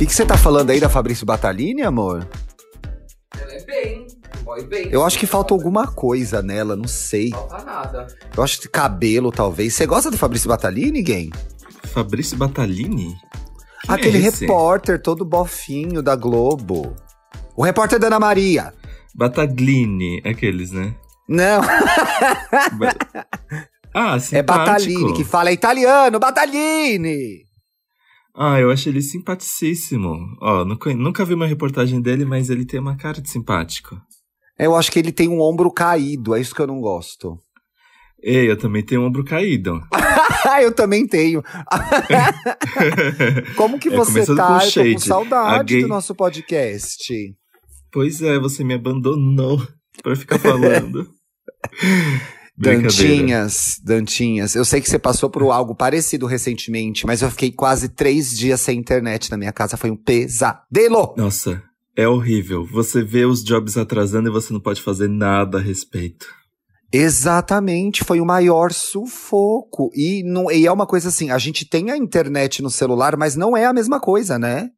que que você tá falando aí da Fabrício Batalini, amor? Ela é bem, boy bem. Eu acho que falta alguma coisa nela, não sei. Falta nada. Eu acho que cabelo, talvez. Você gosta do Fabrício Batalini, Gay? Fabrício Batalini? Quem Aquele é repórter todo bofinho da Globo. O repórter da Ana Maria. Bataglini, aqueles, né? Não, Ba- ah, simpático. é Batalini que fala é italiano, Batalini! Ah, eu acho ele simpaticíssimo. Ó, nunca, nunca vi uma reportagem dele, mas ele tem uma cara de simpático. Eu acho que ele tem um ombro caído, é isso que eu não gosto. Ei, eu também tenho um ombro caído. eu também tenho. Como que É, você tá? com eu tô com saudade gay- do nosso podcast. pois é, você me abandonou pra ficar falando. Dantinhas, Dantinhas, eu sei que você passou por algo parecido recentemente, mas eu fiquei quase três dias sem internet na minha casa. Foi um pesadelo! Nossa, é horrível. Você vê os jobs atrasando e você não pode fazer nada a respeito. Exatamente, foi o maior sufoco. E, não, e é uma coisa assim: a gente tem a internet no celular, mas não é a mesma coisa, né?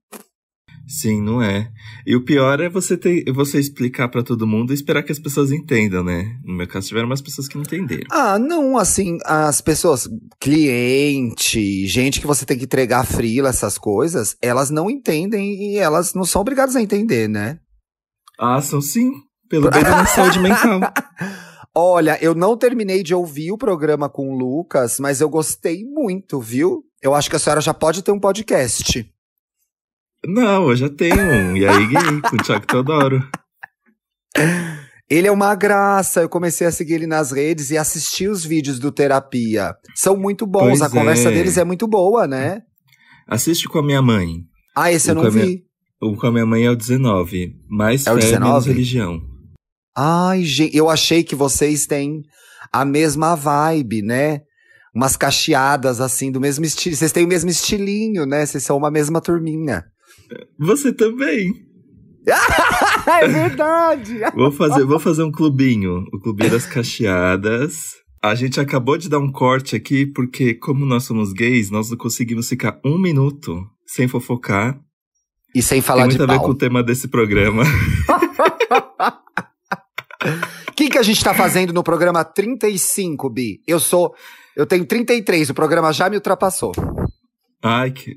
Sim, não é. E o pior é você ter, você explicar pra todo mundo e esperar que as pessoas entendam, né? No meu caso, tiveram umas pessoas que não entenderam. Ah, não, assim, as pessoas, cliente, gente que você tem que entregar frila, essas coisas, elas não entendem e elas não são obrigadas a entender, né? Ah, são sim. Pelo bem da saúde mental. Olha, eu não terminei de ouvir o programa com o Lucas, mas eu gostei muito, viu? Eu acho que a senhora já pode ter um podcast. Não, eu já tenho um. E aí, gay, com o Thiago Teodoro. Ele é uma graça, eu comecei a seguir ele nas redes e assistir os vídeos do Terapia. São muito bons, Pois a conversa é. deles é muito boa, né? Assiste com a minha mãe. Ah, esse eu O não caminho- vi. O com a minha mãe é o 19. Mais É o fé, 19? menos religião. Ai, gente, eu achei que vocês têm a mesma vibe, né? Umas cacheadas assim, do mesmo estilo. Vocês têm o mesmo estilinho, né? Vocês são uma mesma turminha. Você também. é verdade! Vou fazer, vou fazer um clubinho. O clubinho das cacheadas. A gente acabou de dar um corte aqui, porque como nós somos gays, nós não conseguimos ficar um minuto sem fofocar. E sem falar Tem de muito a ver pau. com o tema desse programa. O que, que a gente tá fazendo no programa 35, Bi? Eu sou. Eu tenho 33, o programa já me ultrapassou. Ai, que.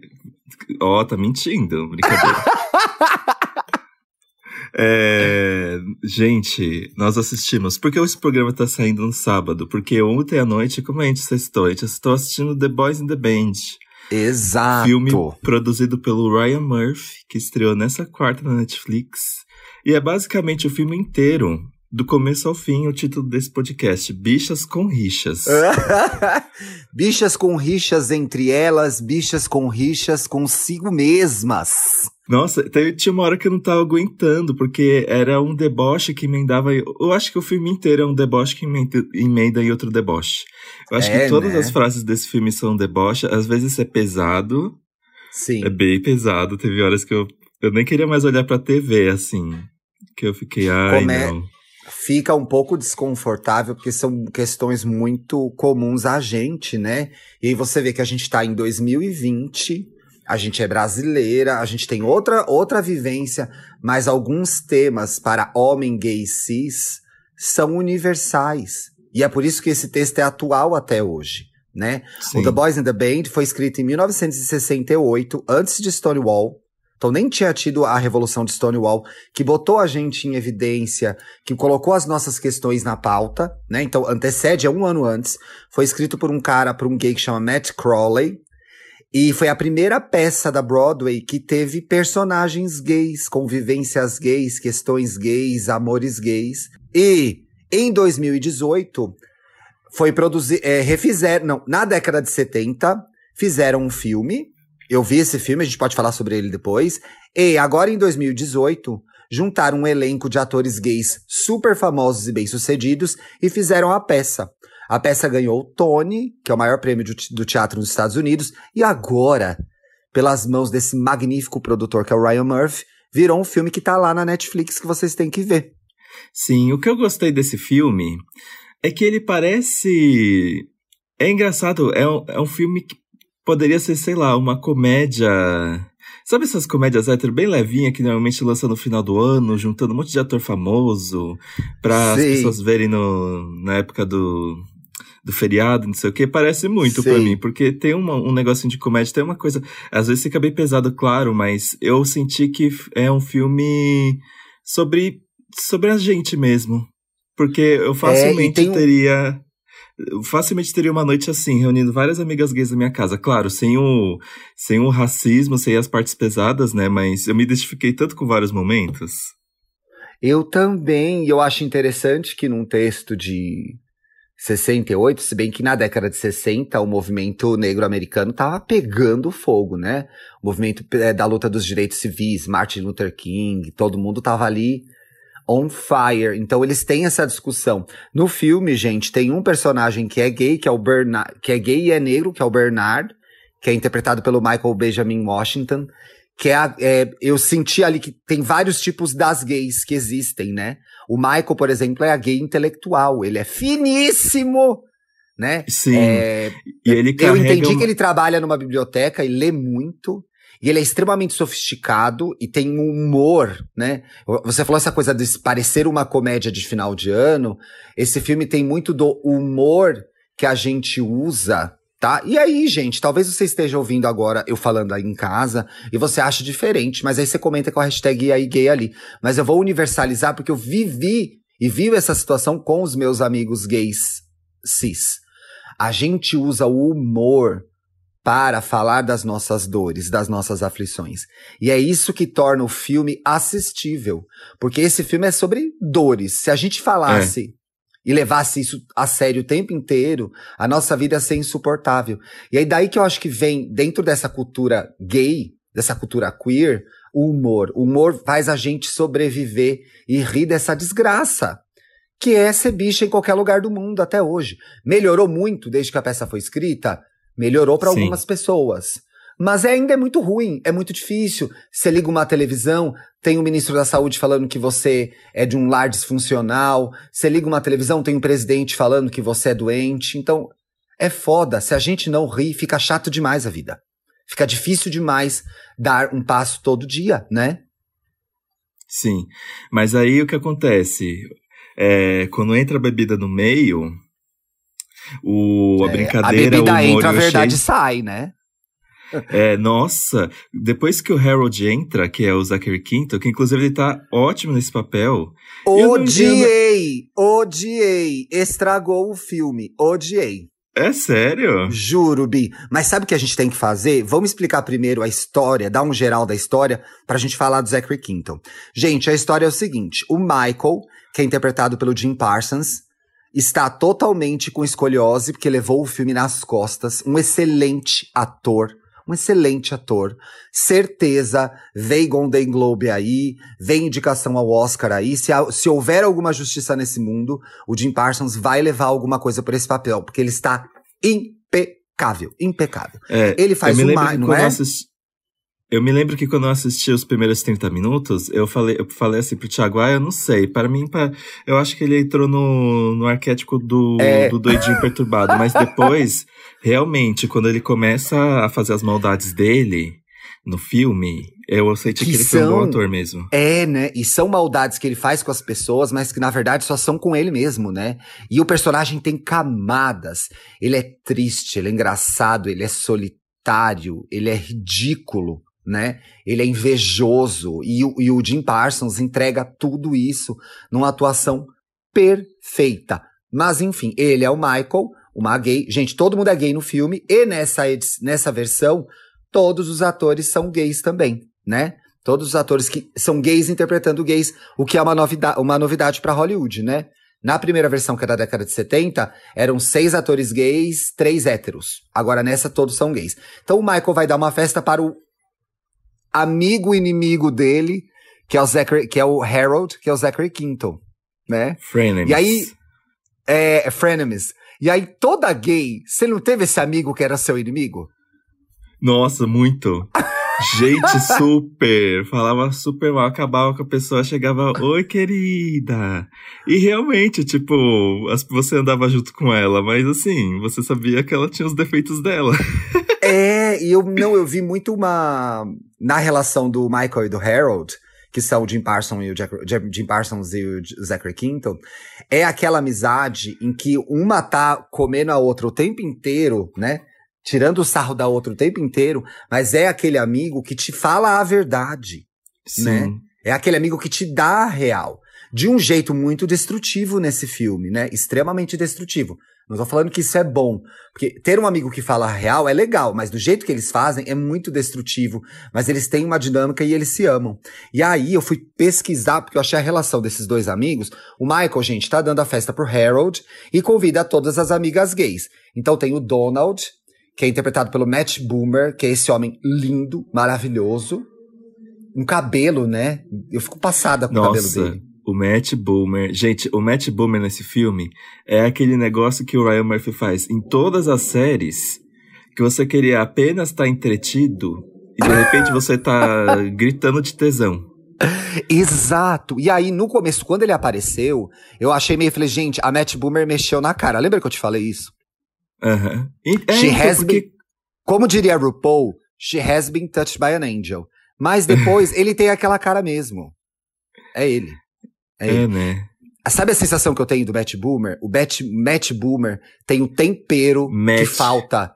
Ó, tá mentindo. Brincadeira. É, gente, nós assistimos. Por que esse programa tá saindo no sábado? Porque ontem à noite, como a gente sextou? A gente estou assistindo The Boys in the Band. Exato. Filme produzido pelo Ryan Murphy, que estreou nessa quarta na Netflix. E é basicamente o filme inteiro, do começo ao fim, o título desse podcast: Bichas com Rixas. bichas com rixas entre elas, bichas com rixas consigo mesmas. Nossa, teve- tinha uma hora que eu não tava aguentando, porque era um deboche que emendava. Eu acho que o filme inteiro é um deboche que emenda, emenda em outro deboche. Eu acho É, que todas né? as frases desse filme são deboche. Às vezes é pesado, Sim. é bem pesado. Teve horas que eu, eu nem queria mais olhar pra TV, assim. Que eu fiquei, ai, Come- não. Fica um pouco desconfortável, porque são questões muito comuns a gente, né? E você vê que a gente tá em 2020, a gente é brasileira, a gente tem outra, outra vivência, mas alguns temas para homem gay cis são universais. E é por isso que esse texto é atual até hoje, né? Sim. O The Boys in the Band foi escrito em 1968, antes de Stonewall. Então nem tinha tido a revolução de Stonewall, que botou a gente em evidência, que colocou as nossas questões na pauta, né? Então antecede, é um ano antes. Foi escrito por um cara, por um gay que chama Matt Crowley. E foi a primeira peça da Broadway que teve personagens gays, convivências gays, questões gays, amores gays. E em 2018 foi produzir, é, refizeram, não, na década de 70, fizeram um filme. Eu vi esse filme, a gente pode falar sobre ele depois. E agora em 2018, juntaram um elenco de atores gays super famosos e bem-sucedidos e fizeram a peça. A peça ganhou o Tony, que é o maior prêmio do te- do teatro nos Estados Unidos, e agora, pelas mãos desse magnífico produtor que é o Ryan Murphy, virou um filme que tá lá na Netflix que vocês têm que ver. Sim, o que eu gostei desse filme é que ele parece. É engraçado, é um, é um filme que poderia ser, sei lá, uma comédia Sabe essas comédias hétero bem levinha que normalmente lançam no final do ano, juntando um monte de ator famoso pra as pessoas verem no, na época do, do feriado, não sei o que, parece muito pra Sim. mim, porque tem uma- um negocinho de comédia, tem uma coisa, às vezes fica bem pesado, claro, mas eu senti que é um filme sobre, sobre a gente mesmo. Porque eu facilmente tem um- teria. Eu facilmente teria uma noite assim, reunindo várias amigas gays na minha casa. Claro, sem o, sem o racismo, sem as partes pesadas, né? Mas eu me identifiquei tanto com vários momentos. Eu também, e eu acho interessante que num texto de 68, se bem que na década de 60 o movimento negro americano tava pegando fogo, né? O movimento eh, da luta dos direitos civis, Martin Luther King, todo mundo tava ali on fire. Então eles têm essa discussão. No filme, gente, tem um personagem que é gay, que é o Bernard, que é gay e é negro, que é o Bernard, que é interpretado pelo Michael Benjamin Washington. Que é, a- é, eu senti ali que tem vários tipos das gays que existem, né? O Michael, por exemplo, é a gay intelectual. Ele é finíssimo, né? Sim. É, e ele eu entendi um- que ele trabalha numa biblioteca e lê muito. E ele é extremamente sofisticado e tem um humor, né? Você falou essa coisa de parecer uma comédia de final de ano. Esse filme tem muito do humor que a gente usa, tá? E aí, gente, talvez você esteja ouvindo agora eu falando aí em casa e você acha diferente, mas aí você comenta com a hashtag aí gay ali. Mas eu vou universalizar porque eu vivi e vivo essa situação com os meus amigos gays cis. A gente usa o humor para falar das nossas dores, das nossas aflições. E é isso que torna o filme assistível. Porque esse filme é sobre dores. Se a gente falasse e levasse isso a sério o tempo inteiro, a nossa vida ia ser insuportável. E aí daí que eu acho que vem, dentro dessa cultura gay, dessa cultura queer, o humor. O humor faz a gente sobreviver e rir dessa desgraça. Que é ser bicha em qualquer lugar do mundo até hoje. Melhorou muito desde que a peça foi escrita? Melhorou para algumas pessoas. Mas é- ainda é muito ruim, é muito difícil. Você liga uma televisão, tem o ministro da Saúde falando que você é de um lar disfuncional. Você liga uma televisão, tem um presidente falando que você é doente. Então, é foda. Se a gente não ri, fica chato demais a vida. Fica difícil demais dar um passo todo dia, né? Sim. Mas aí o que acontece? É, quando entra a bebida no meio, o, a É, brincadeira, a bebida o humor entra, a verdade sai, né? É, nossa, depois que o Harold entra, que é o Zachary Quinto, que inclusive ele tá ótimo nesse papel. Eu não Odiei, odiei. Estragou o filme, odiei. É sério? Juro, Bi. Mas sabe o que a gente tem que fazer? Vamos explicar primeiro a história, dar um geral da história, pra gente falar do Zachary Quinto. Gente, a história é o seguinte: o Michael, que é interpretado pelo Jim Parsons, está totalmente com escoliose, porque levou o filme nas costas. Um excelente ator. Um excelente ator. Certeza, vem Golden Globe aí, vem indicação ao Oscar aí. Se, se houver alguma justiça nesse mundo, o Jim Parsons vai levar alguma coisa por esse papel, porque ele está impecável, impecável. É, Ele faz eu me um lembro ma- que não é? assisti- Eu me lembro que quando eu assisti os primeiros 30 minutos, eu falei, eu falei assim pro Thiago, ah, eu não sei. Para mim, pa- eu acho que ele entrou no, no arquétipo do, É. do doidinho perturbado. Mas depois, realmente, quando ele começa a fazer as maldades dele no filme, eu senti que, Que ele foi um bom são- ator mesmo. É, né? E são maldades que ele faz com as pessoas, mas que na verdade só são com ele mesmo, né? E o personagem tem camadas. Ele é triste, ele é engraçado, ele é solitário, ele é ridículo, né? Ele é invejoso. E, o- e o Jim Parsons entrega tudo isso numa atuação perfeita. Mas enfim, ele é o Michael, uma gay. Gente, todo mundo é gay no filme, e nessa, nessa versão, todos os atores são gays também, né? Todos os atores que são gays interpretando gays, o que é uma, novida uma novidade para Hollywood, né? Na primeira versão, que é da década de 70, eram seis atores gays, três héteros. Agora nessa, todos são gays. Então o Michael vai dar uma festa para o amigo inimigo dele, que é o, Zachary, que é o Harold, que é o Zachary Quinto, né? Frenemies. E aí, é, Frenemies. E aí, toda gay, você não teve esse amigo que era seu inimigo? Nossa, muito. Gente, super. Falava super mal, acabava com a pessoa, chegava, oi, querida. E realmente, tipo, você andava junto com ela, mas assim, você sabia que ela tinha os defeitos dela. É, e eu não, eu vi muito uma. Na relação do Michael e do Harold, que são o Jim Parsons e o Jack, Jim Parsons e o Zachary Quinto, é aquela amizade em que uma tá comendo a outra o tempo inteiro, né? Tirando o sarro da outra o tempo inteiro, mas é aquele amigo que te fala a verdade, Sim. né? É aquele amigo que te dá a real. De um jeito muito destrutivo nesse filme, né? Extremamente destrutivo. Não tô falando que isso é bom. Porque ter um amigo que fala real é legal, mas do jeito que eles fazem é muito destrutivo. Mas eles têm uma dinâmica e eles se amam. E aí eu fui pesquisar, porque eu achei a relação desses dois amigos. O Michael, gente, tá dando a festa pro Harold e convida todas as amigas gays. Então tem o Donald, que é interpretado pelo Matt Boomer, que é esse homem lindo, maravilhoso. Um cabelo, né? Eu fico passada com o cabelo Nossa, dele. O Matt Boomer. Gente, o Matt Boomer nesse filme é aquele negócio que o Ryan Murphy faz em todas as séries que você queria apenas estar entretido e de repente você tá gritando de tesão. Exato. E aí, no começo, quando ele apareceu, eu achei meio, falei, gente, a Matt Boomer mexeu na cara. Lembra que eu te falei isso? Aham. E- É, She então, has porque been- Como diria RuPaul, she has been touched by an angel. Mas depois, ele tem aquela cara mesmo. É ele. É. É, né? Sabe a sensação que eu tenho do Matt Boomer? O Matt, Matt Boomer tem o tempero que Matt. falta.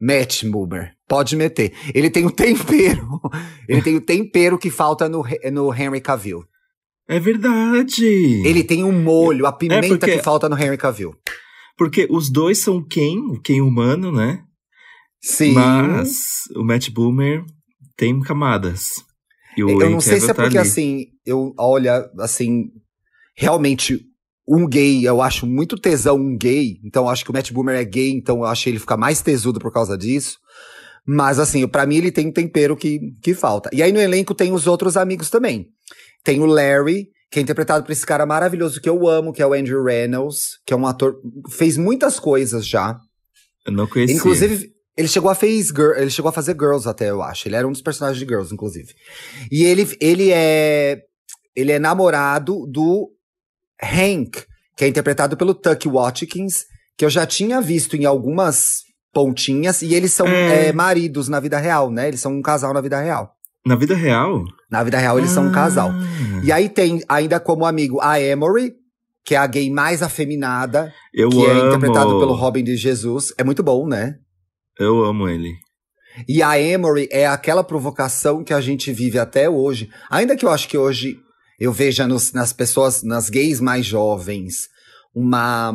Matt Boomer. Pode meter. Ele tem o tempero. ele tem o tempero que falta no, no Henry Cavill. É verdade. Ele tem um molho, a pimenta porque- que falta no Henry Cavill. Porque os dois são quem? O quem humano, né? Sim. Mas o Matt Boomer tem camadas. Eu Henry não sei se é tá porque assim, eu olha, assim, realmente um gay, eu acho muito tesão um gay, então eu acho que o Matt Boomer é gay, então eu achei ele ficar mais tesudo por causa disso. Mas assim, pra mim ele tem um tempero que, que falta. E aí no elenco tem os outros amigos também. Tem o Larry, que é interpretado por esse cara maravilhoso que eu amo, que é o Andrew Reynolds, que é um ator, fez muitas coisas já. Eu não conhecia. Inclusive, ele chegou a fez Girl- ele chegou a fazer Girls até, eu acho. Ele era um dos personagens de Girls, inclusive. E ele, ele é ele é namorado do Hank, que é interpretado pelo Tuck Watkins, que eu já tinha visto em algumas pontinhas e eles são É. é, maridos na vida real, né? Eles são um casal na vida real. Na vida real? Na vida real eles são um Ah. casal. E aí tem ainda como amigo a Emory, que é a gay mais afeminada, Eu que amo. é interpretado pelo Robin de Jesus. É muito bom, né? Eu amo ele. E a Emory é aquela provocação que a gente vive até hoje. Ainda que eu acho que hoje eu veja nos- nas pessoas, nas gays mais jovens, uma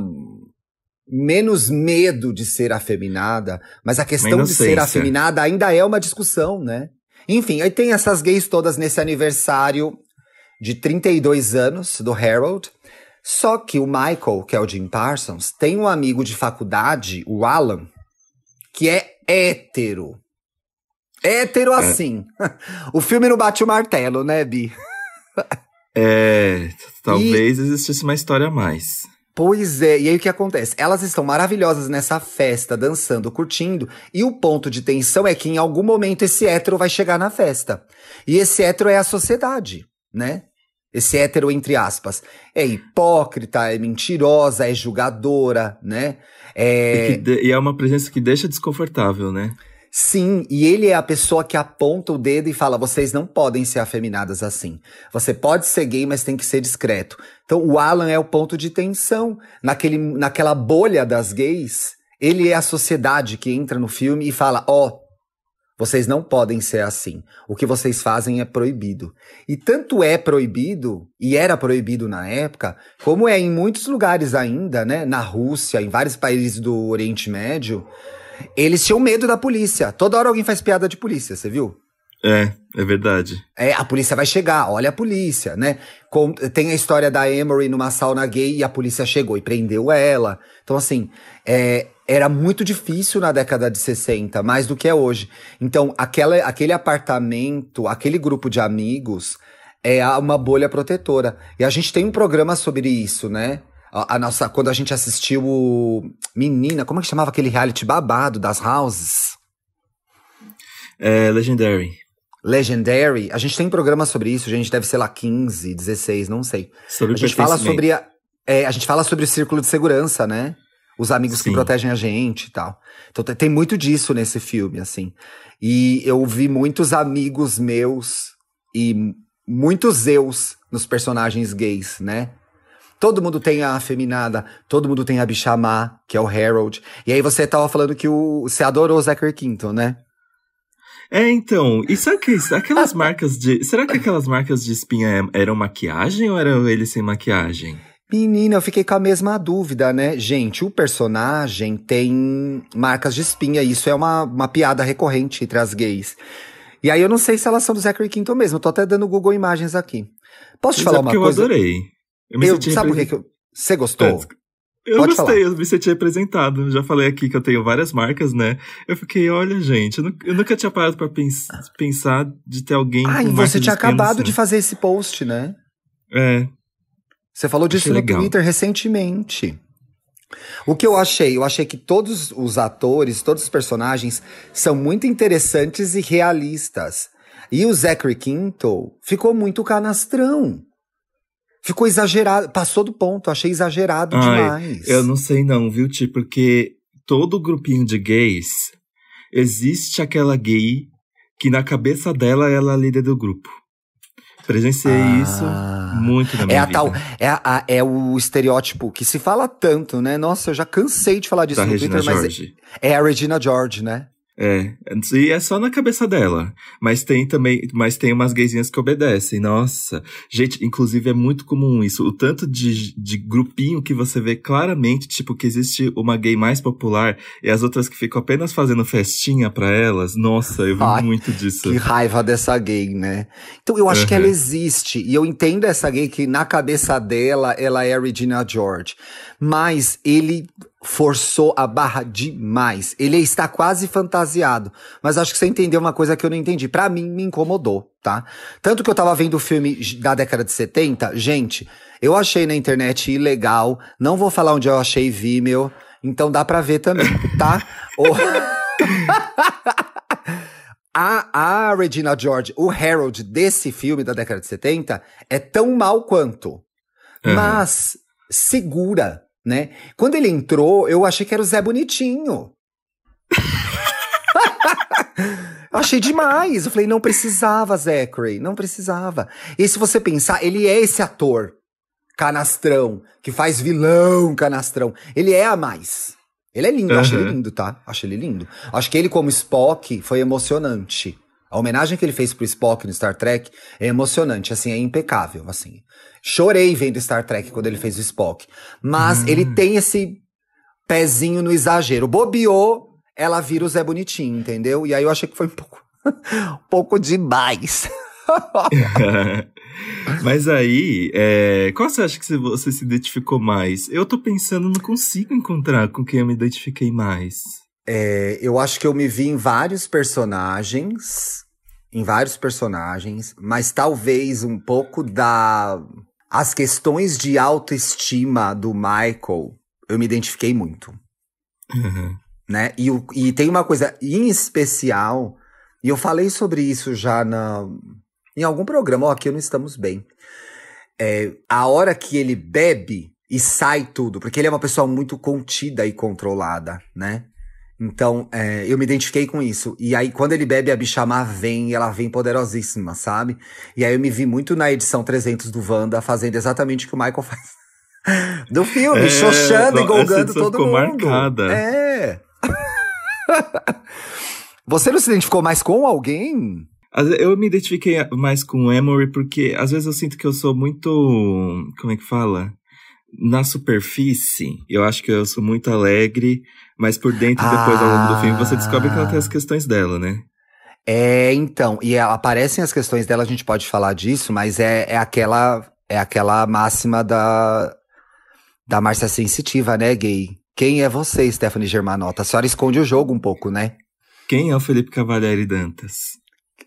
menos medo de ser afeminada, mas a questão de ser afeminada ainda é uma discussão, né? Enfim, aí tem essas gays todas nesse aniversário de 32 anos do Harold. Só que o Michael, que é o Jim Parsons, tem um amigo de faculdade, o Alan, que é hétero. Hétero assim. o filme não bate o martelo, né, Bi? É. Talvez existisse uma história a mais. Pois é, e aí o que acontece? Elas estão maravilhosas nessa festa, dançando, curtindo, e o ponto de tensão é que em algum momento esse hétero vai chegar na festa. E esse hétero é a sociedade, né? Esse hétero, entre aspas, é hipócrita, é mentirosa, é julgadora, né? É... E, de- e é uma presença que deixa desconfortável, né? Sim, e ele é a pessoa que aponta o dedo e fala: vocês não podem ser afeminadas assim. Você pode ser gay, mas tem que ser discreto. Então o Alan é o ponto de tensão. Naquele, naquela bolha das gays, ele é a sociedade que entra no filme e fala: ó, vocês não podem ser assim. O que vocês fazem é proibido. E tanto é proibido, e era proibido na época, como é em muitos lugares ainda, né? Na Rússia, em vários países do Oriente Médio. Eles tinham medo da polícia. Toda hora alguém faz piada de polícia, você viu? É, é verdade. É, a polícia vai chegar, olha a polícia, né? Com- tem a história da Emory numa sauna gay e a polícia chegou e prendeu ela. Então, assim, é, era muito difícil na década de 60, mais do que é hoje. Então, aquela, aquele apartamento, aquele grupo de amigos é uma bolha protetora. E a gente tem um programa sobre isso, né? A, a nossa, quando a gente assistiu o Menina, como é que chamava aquele reality babado das houses? É Legendary. Legendary, a gente tem um programa sobre isso, gente, deve ser lá 15, 16, não sei. Sobre A gente fala sobre a, é, a gente fala sobre o círculo de segurança, né? Os amigos que Sim. protegem a gente e tal. Então te- tem muito disso nesse filme, assim. E eu vi muitos amigos meus e muitos eus nos personagens gays, né? Todo mundo tem a afeminada, todo mundo tem a bichamá, que é o Harold. E aí você tava falando que o, você adorou o Zachary Quinto, né? É, então, e sabe que aquelas marcas de. Será que aquelas marcas de espinha é- eram maquiagem ou eram ele sem maquiagem? Menina, eu fiquei com a mesma dúvida, né? Gente, o personagem tem marcas de espinha, isso é uma, uma piada recorrente entre as gays. E aí eu não sei se elas são do Zachary Quinto mesmo, eu tô até dando Google Imagens aqui. Posso te Mas falar é uma porque eu coisa? adorei. Eu me Eu, senti sabe por que, eu... Você gostou? Eu Pode gostei, eu me senti representado. Eu Já falei aqui que eu tenho várias marcas, né? Eu fiquei, olha, gente, eu, nu- eu nunca tinha parado pra pens- pensar de ter alguém Ah, e você tinha de acabado de seu. fazer esse post, né? É, Você falou disso Achei no legal. Twitter recentemente. O que eu achei? Eu achei que todos os atores, todos os personagens são muito interessantes e realistas. E o Zachary Quinto ficou muito canastrão. Ficou exagerado, passou do ponto, achei exagerado Ai, demais. eu não sei não, viu, Ti? Porque todo grupinho de gays, existe aquela gay que na cabeça dela ela é a líder do grupo. Presenciei Ah. isso muito na É minha a vida. tal, é, a- é o estereótipo que se fala tanto, né? Nossa, eu já cansei de falar disso da no Regina Twitter, mas George. é, é a Regina George, né? É, e é só na cabeça dela. Mas tem também, mas tem umas gaysinhas que obedecem. Nossa, gente, inclusive é muito comum isso. O tanto de, de grupinho que você vê claramente, tipo, que existe uma gay mais popular e as outras que ficam apenas fazendo festinha pra elas. Nossa, eu vi Ai, muito disso. Que raiva dessa gay, né? Então eu acho que Uhum. ela existe. E eu entendo essa gay que na cabeça dela ela é a Regina George. Mas ele forçou a barra demais. Ele está quase fantasiado. Mas acho que você entendeu uma coisa que eu não entendi. Pra mim, me incomodou, tá? Tanto que eu tava vendo o filme da década de 70. Gente, eu achei na internet ilegal. Não vou falar onde eu achei Vimeo. Então dá pra ver também, tá? A, a Regina George, o Harold desse filme da década de 70, é tão mal quanto. Uhum. Mas segura, né? Quando ele entrou, eu achei que era o Zé Bonitinho. Achei demais. Eu falei, não precisava, Zachary, não precisava. E se você pensar, ele é esse ator canastrão, que faz vilão canastrão. Ele é a mais. Ele é lindo, acho Uhum. ele lindo, tá? Acho ele lindo. Acho que ele, como Spock, foi emocionante. A homenagem que ele fez pro Spock no Star Trek é emocionante, assim, é impecável, assim. Chorei vendo Star Trek quando ele fez o Spock. Mas ele tem esse pezinho no exagero. Bobeou, ela vira o Zé Bonitinho, entendeu? E aí eu achei que foi um pouco, um pouco demais. Mas aí, é, qual você acha que você se identificou mais? Eu tô pensando, não consigo encontrar com quem eu me identifiquei mais. É, eu acho que eu me vi em vários personagens, em vários personagens, mas talvez um pouco da as questões de autoestima do Michael, eu me identifiquei muito, Uhum. né? E, e tem uma coisa em especial, e eu falei sobre isso já na em algum programa, ó, aqui não estamos bem. É, a hora que ele bebe e sai tudo, porque ele é uma pessoa muito contida e controlada, né? Então, é, eu me identifiquei com isso. E aí, quando ele bebe, a bichamar vem, e ela vem poderosíssima, sabe? E aí, eu me vi muito na edição 300 do Wanda, fazendo exatamente o que o Michael faz. Do filme, É, xoxando e golgando todo ficou mundo. marcada. É. Você não se identificou mais com alguém? Eu me identifiquei mais com o Emory porque às vezes eu sinto que eu sou muito. Como é que fala? Na superfície, eu acho que eu sou muito alegre, mas por dentro, depois, ao longo do filme, você descobre que ela tem as questões dela, né? É, então, e aparecem as questões dela, a gente pode falar disso, mas é, é aquela é aquela máxima da da Márcia Sensitiva, né, gay? Quem é você, Stephanie Germanotta? A senhora esconde o jogo um pouco, né? Quem é o Felipe Cavalieri Dantas?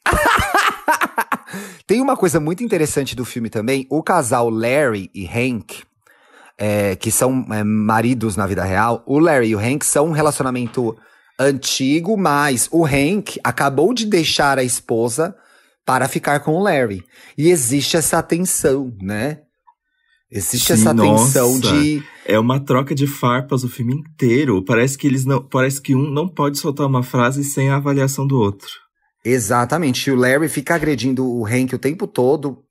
Tem uma coisa muito interessante do filme também. O casal Larry e Hank, é, que são é, maridos na vida real, o Larry e o Hank são um relacionamento antigo, mas o Hank acabou de deixar a esposa para ficar com o Larry. E existe essa tensão, né? Existe Sim, essa tensão nossa. de. É uma troca de farpas o filme inteiro. Parece que eles não. Parece que um não pode soltar uma frase sem a avaliação do outro. Exatamente. E o Larry fica agredindo o Hank o tempo todo.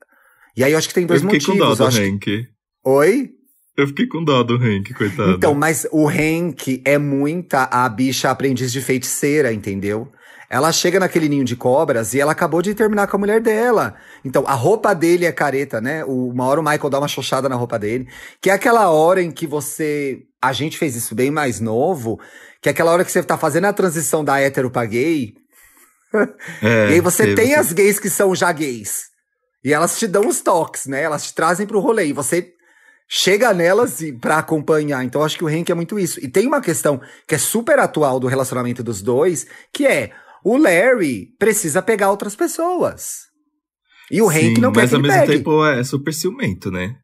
E aí eu acho que tem dois eu motivos. com dó do acho que- Hank. Oi? Eu fiquei com dó do Hank, coitado. Então, mas o Hank é muita a bicha aprendiz de feiticeira, entendeu? Ela chega naquele ninho de cobras e ela acabou de terminar com a mulher dela. Então, a roupa dele é careta, né? O- Uma hora o Michael dá uma xoxada na roupa dele. Que é aquela hora em que você. A gente fez isso bem mais novo. Que é aquela hora que você tá fazendo a transição da hétero pra gay. É, e aí você tem as gays que são já gays. E elas te dão os toques, né? Elas te trazem pro rolê. E você chega nelas e pra acompanhar. Então acho que o Hank é muito isso. E tem uma questão que é super atual do relacionamento dos dois, que é o Larry precisa pegar outras pessoas. E o Hank Sim, não quer mas que ao mesmo pegue. tempo é super ciumento, né?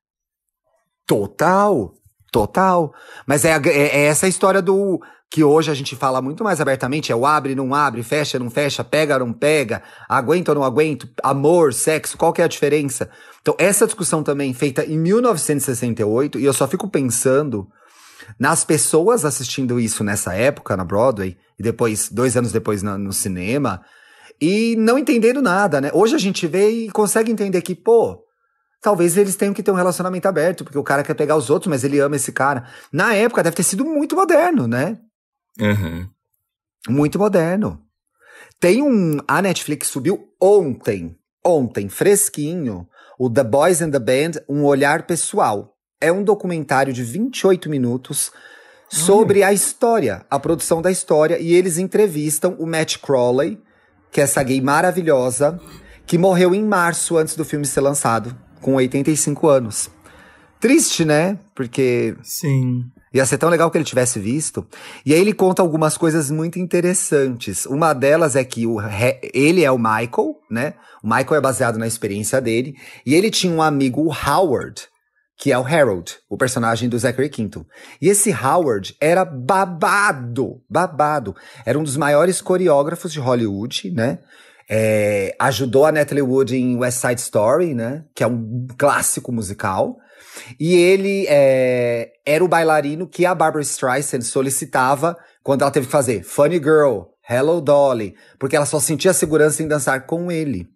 Total, total. Mas é, é- é essa a história do que hoje a gente fala muito mais abertamente, é o abre, não abre, fecha, não fecha, pega, não pega, aguenta ou não aguento, amor, sexo, qual que é a diferença? Então, essa discussão também feita em 1968, e eu só fico pensando nas pessoas assistindo isso nessa época, na Broadway, e depois, dois anos depois na- no cinema, e não entendendo nada, né? Hoje a gente vê e consegue entender que, pô, talvez eles tenham que ter um relacionamento aberto, porque o cara quer pegar os outros, mas ele ama esse cara. Na época deve ter sido muito moderno, né? Aham. Muito moderno. Tem um. A Netflix subiu ontem, ontem, fresquinho, o The Boys and the Band Um Olhar Pessoal. É um documentário de 28 minutos sobre a história, a produção da história, e eles entrevistam o Matt Crowley, que é essa gay maravilhosa, que morreu em março antes do filme ser lançado, com 85 anos. Triste, né? Porque Sim. Ia ser tão legal que ele tivesse visto. E aí ele conta algumas coisas muito interessantes. Uma delas é que o, ele é o Michael, né? O Michael é baseado na experiência dele. E ele tinha um amigo, o Howard, que é o Harold, o personagem do Zachary Quinto. E esse Howard era babado, babado. Era um dos maiores coreógrafos de Hollywood, né? É, ajudou a Natalie Wood em West Side Story, né? Que é um clássico musical. E ele é, era o bailarino que a Barbara Streisand solicitava quando ela teve que fazer Funny Girl, Hello Dolly, porque ela só sentia segurança em dançar com ele.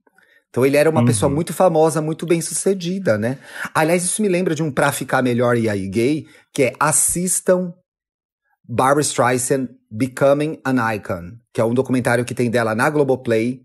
Então ele era uma Uhum. pessoa muito famosa, muito bem sucedida, né? Aliás, isso me lembra de um Pra Ficar Melhor e aí Gay, que é assistam Barbara Streisand Becoming an Icon, que é um documentário que tem dela na Globoplay,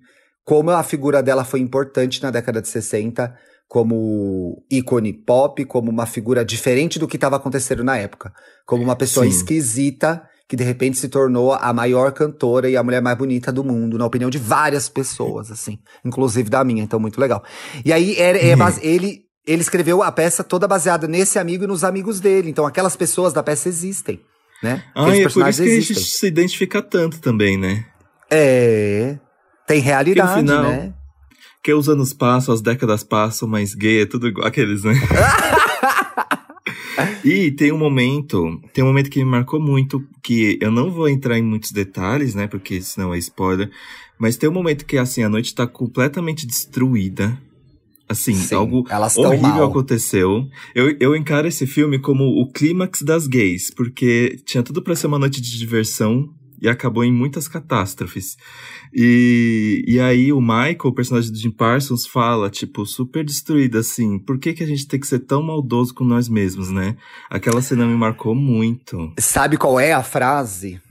como a figura dela foi importante na década de 60, como ícone pop, como uma figura diferente do que estava acontecendo na época. Como uma pessoa Sim. esquisita que de repente se tornou a maior cantora e a mulher mais bonita do mundo, na opinião de várias pessoas, assim, inclusive da minha, então muito legal. E aí era- é Uhum. base- ele ele escreveu a peça toda baseada nesse amigo e nos amigos dele. Então aquelas pessoas da peça existem, né? Ah, e é por isso que a gente existem. se identifica tanto também, né? É, tem realidade, final- né? Porque os anos passam, as décadas passam, mas gay é tudo igual. Aqueles, né? e tem um momento, tem um momento que me marcou muito, que eu não vou entrar em muitos detalhes, né? Porque senão é spoiler. Mas tem um momento que, assim, a noite tá completamente destruída. Assim, Sim, algo horrível mal. aconteceu. Eu, eu encaro esse filme como o clímax das gays, porque tinha tudo pra ser uma noite de diversão e acabou em muitas catástrofes. E, e aí o Michael, o personagem do Jim Parsons, fala, tipo, super destruído, assim, por que, que a gente tem que ser tão maldoso com nós mesmos, né? Aquela cena me marcou muito. Sabe qual é a frase?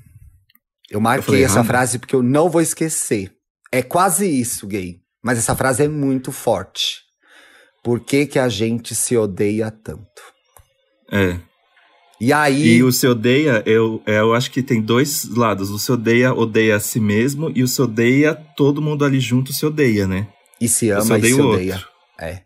Eu marquei falei essa errado? frase porque eu não vou esquecer. É quase isso, gay. Mas essa frase é muito forte. Por que, que a gente se odeia tanto? É. E aí. E o se odeia, eu, eu acho que tem dois lados. O se odeia, odeia a si mesmo, e o se odeia, todo mundo ali junto se odeia, né? E se ama só e se odeia. outro. É.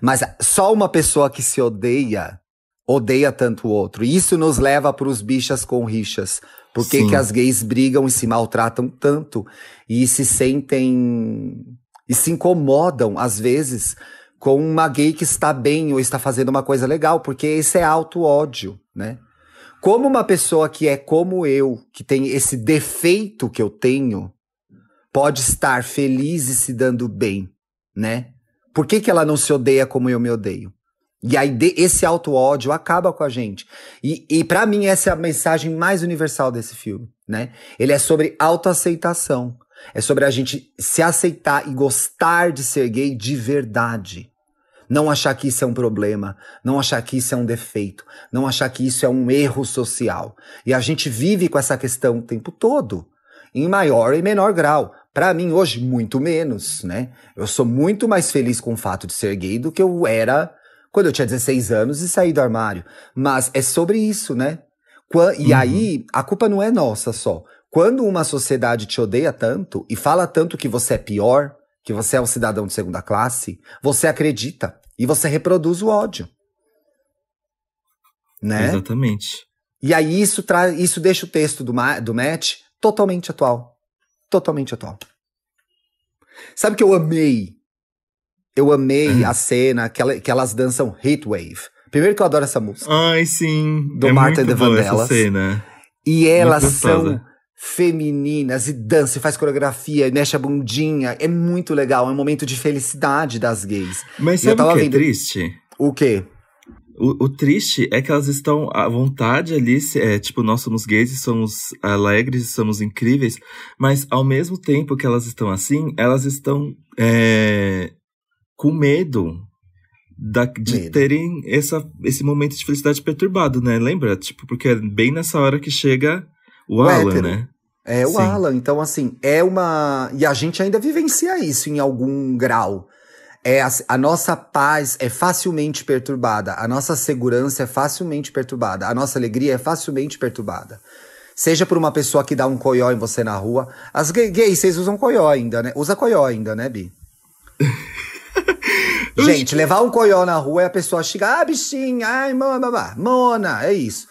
Mas só uma pessoa que se odeia, odeia tanto o outro. E isso nos leva para os bichas com rixas. Por que, que as gays brigam e se maltratam tanto? E se sentem. E se incomodam, às vezes, com uma gay que está bem ou está fazendo uma coisa legal, porque esse é auto-ódio, né? Como uma pessoa que é como eu, que tem esse defeito que eu tenho, pode estar feliz e se dando bem, né? Por que, que ela não se odeia como eu me odeio? E aí, esse auto-ódio acaba com a gente. E, e para mim, essa é a mensagem mais universal desse filme, né? Ele é sobre autoaceitação. É sobre a gente se aceitar e gostar de ser gay de verdade. Não achar que isso é um problema, não achar que isso é um defeito, não achar que isso é um erro social. E a gente vive com essa questão o tempo todo, em maior e menor grau. Para mim, hoje, muito menos, né? Eu sou muito mais feliz com o fato de ser gay do que eu era quando eu tinha 16 anos e saí do armário. Mas é sobre isso, né? E uhum. aí, a culpa não é nossa só. Quando uma sociedade te odeia tanto e fala tanto que você é pior, que você é um cidadão de segunda classe, você acredita e você reproduz o ódio. Né? Exatamente. E aí isso, traz, isso deixa o texto do, do Matt totalmente atual. Totalmente atual. Sabe que eu amei eu amei uhum. a cena que, ela, que elas dançam Heatwave. Primeiro que eu adoro essa música. Ai, sim. Do é Martin de Vandellas. cena. E elas são femininas e dança, e faz coreografia, e mexe a bundinha. É muito legal, é um momento de felicidade das gays. Mas sabe o que é vendo... triste? O quê? O, o, triste é que elas estão à vontade ali, é, tipo, nós somos gays e somos alegres, somos incríveis, mas ao mesmo tempo que elas estão assim, elas estão é, com medo da, de medo. terem essa, esse momento de felicidade perturbado, né? Lembra? Tipo, porque é bem nessa hora que chega o, o Alan, hétero. né? É o Sim. Alan. Então, assim, é uma. E a gente ainda vivencia isso em algum grau. É a, a, nossa paz é facilmente perturbada, a nossa segurança é facilmente perturbada, a nossa alegria é facilmente perturbada. Seja por uma pessoa que dá um coió em você na rua. As gays, vocês usam coió ainda, né? Usa coió ainda, né, Bi? Gente, levar um coió na rua é a pessoa chegar, ah, bichinha, ai, mona, mona, é isso.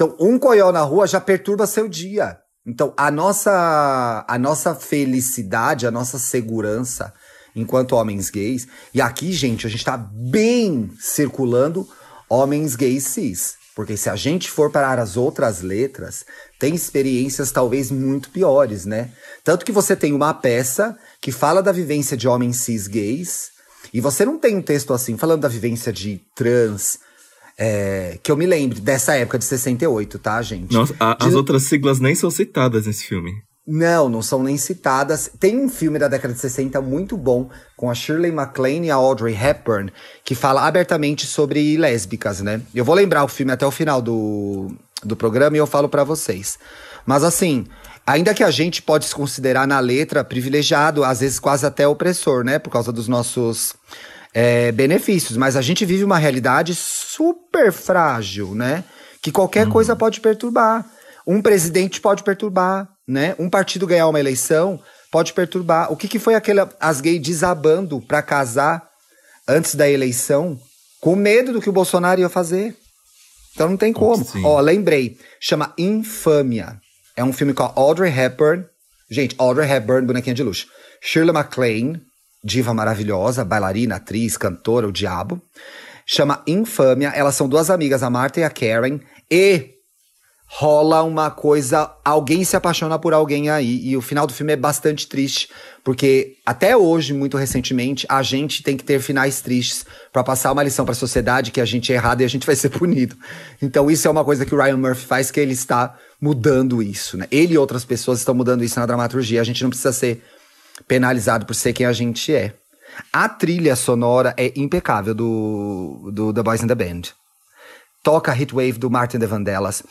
Então, um coió na rua já perturba seu dia. Então, a nossa, a nossa felicidade, a nossa segurança enquanto homens gays, e aqui, gente, a gente tá bem circulando homens gays cis. Porque se a gente for parar as outras letras, tem experiências talvez muito piores, né? Tanto que você tem uma peça que fala da vivência de homens cis gays, e você não tem um texto assim, falando da vivência de trans, é, que eu me lembre dessa época de 68, tá, gente? Nossa, a, de... as outras siglas nem são citadas nesse filme. Não, não são nem citadas. Tem um filme da década de 60 muito bom, com a Shirley MacLaine e a Audrey Hepburn, que fala abertamente sobre lésbicas, né? Eu vou lembrar o filme até o final do, do programa e eu falo para vocês. Mas assim, Ainda que a gente pode se considerar na letra privilegiado, às vezes quase até opressor, né? Por causa dos nossos é, benefícios. Mas a gente vive uma realidade super frágil, né? Que qualquer uhum. coisa pode perturbar. Um presidente pode perturbar, né? Um partido ganhar uma eleição pode perturbar. O que, que foi aquele as gays desabando para casar antes da eleição, com medo do que o Bolsonaro ia fazer? Então não tem como. Ó, lembrei. Chama Infâmia. É um filme com a Audrey Hepburn. Gente, Audrey Hepburn, bonequinha de luxo. Shirley MacLaine, diva maravilhosa, bailarina, atriz, cantora, o diabo. Chama Infâmia. Elas são duas amigas, a Marta e a Karen. E rola uma coisa, alguém se apaixona por alguém aí e o final do filme é bastante triste, porque até hoje, muito recentemente, a gente tem que ter finais tristes para passar uma lição para a sociedade que a gente é errado e a gente vai ser punido. Então isso é uma coisa que o Ryan Murphy faz que ele está mudando isso, né? Ele e outras pessoas estão mudando isso na dramaturgia. A gente não precisa ser penalizado por ser quem a gente é. A trilha sonora é impecável do, do The Boys in the Band. Toca Heatwave do Martin de Vandellas.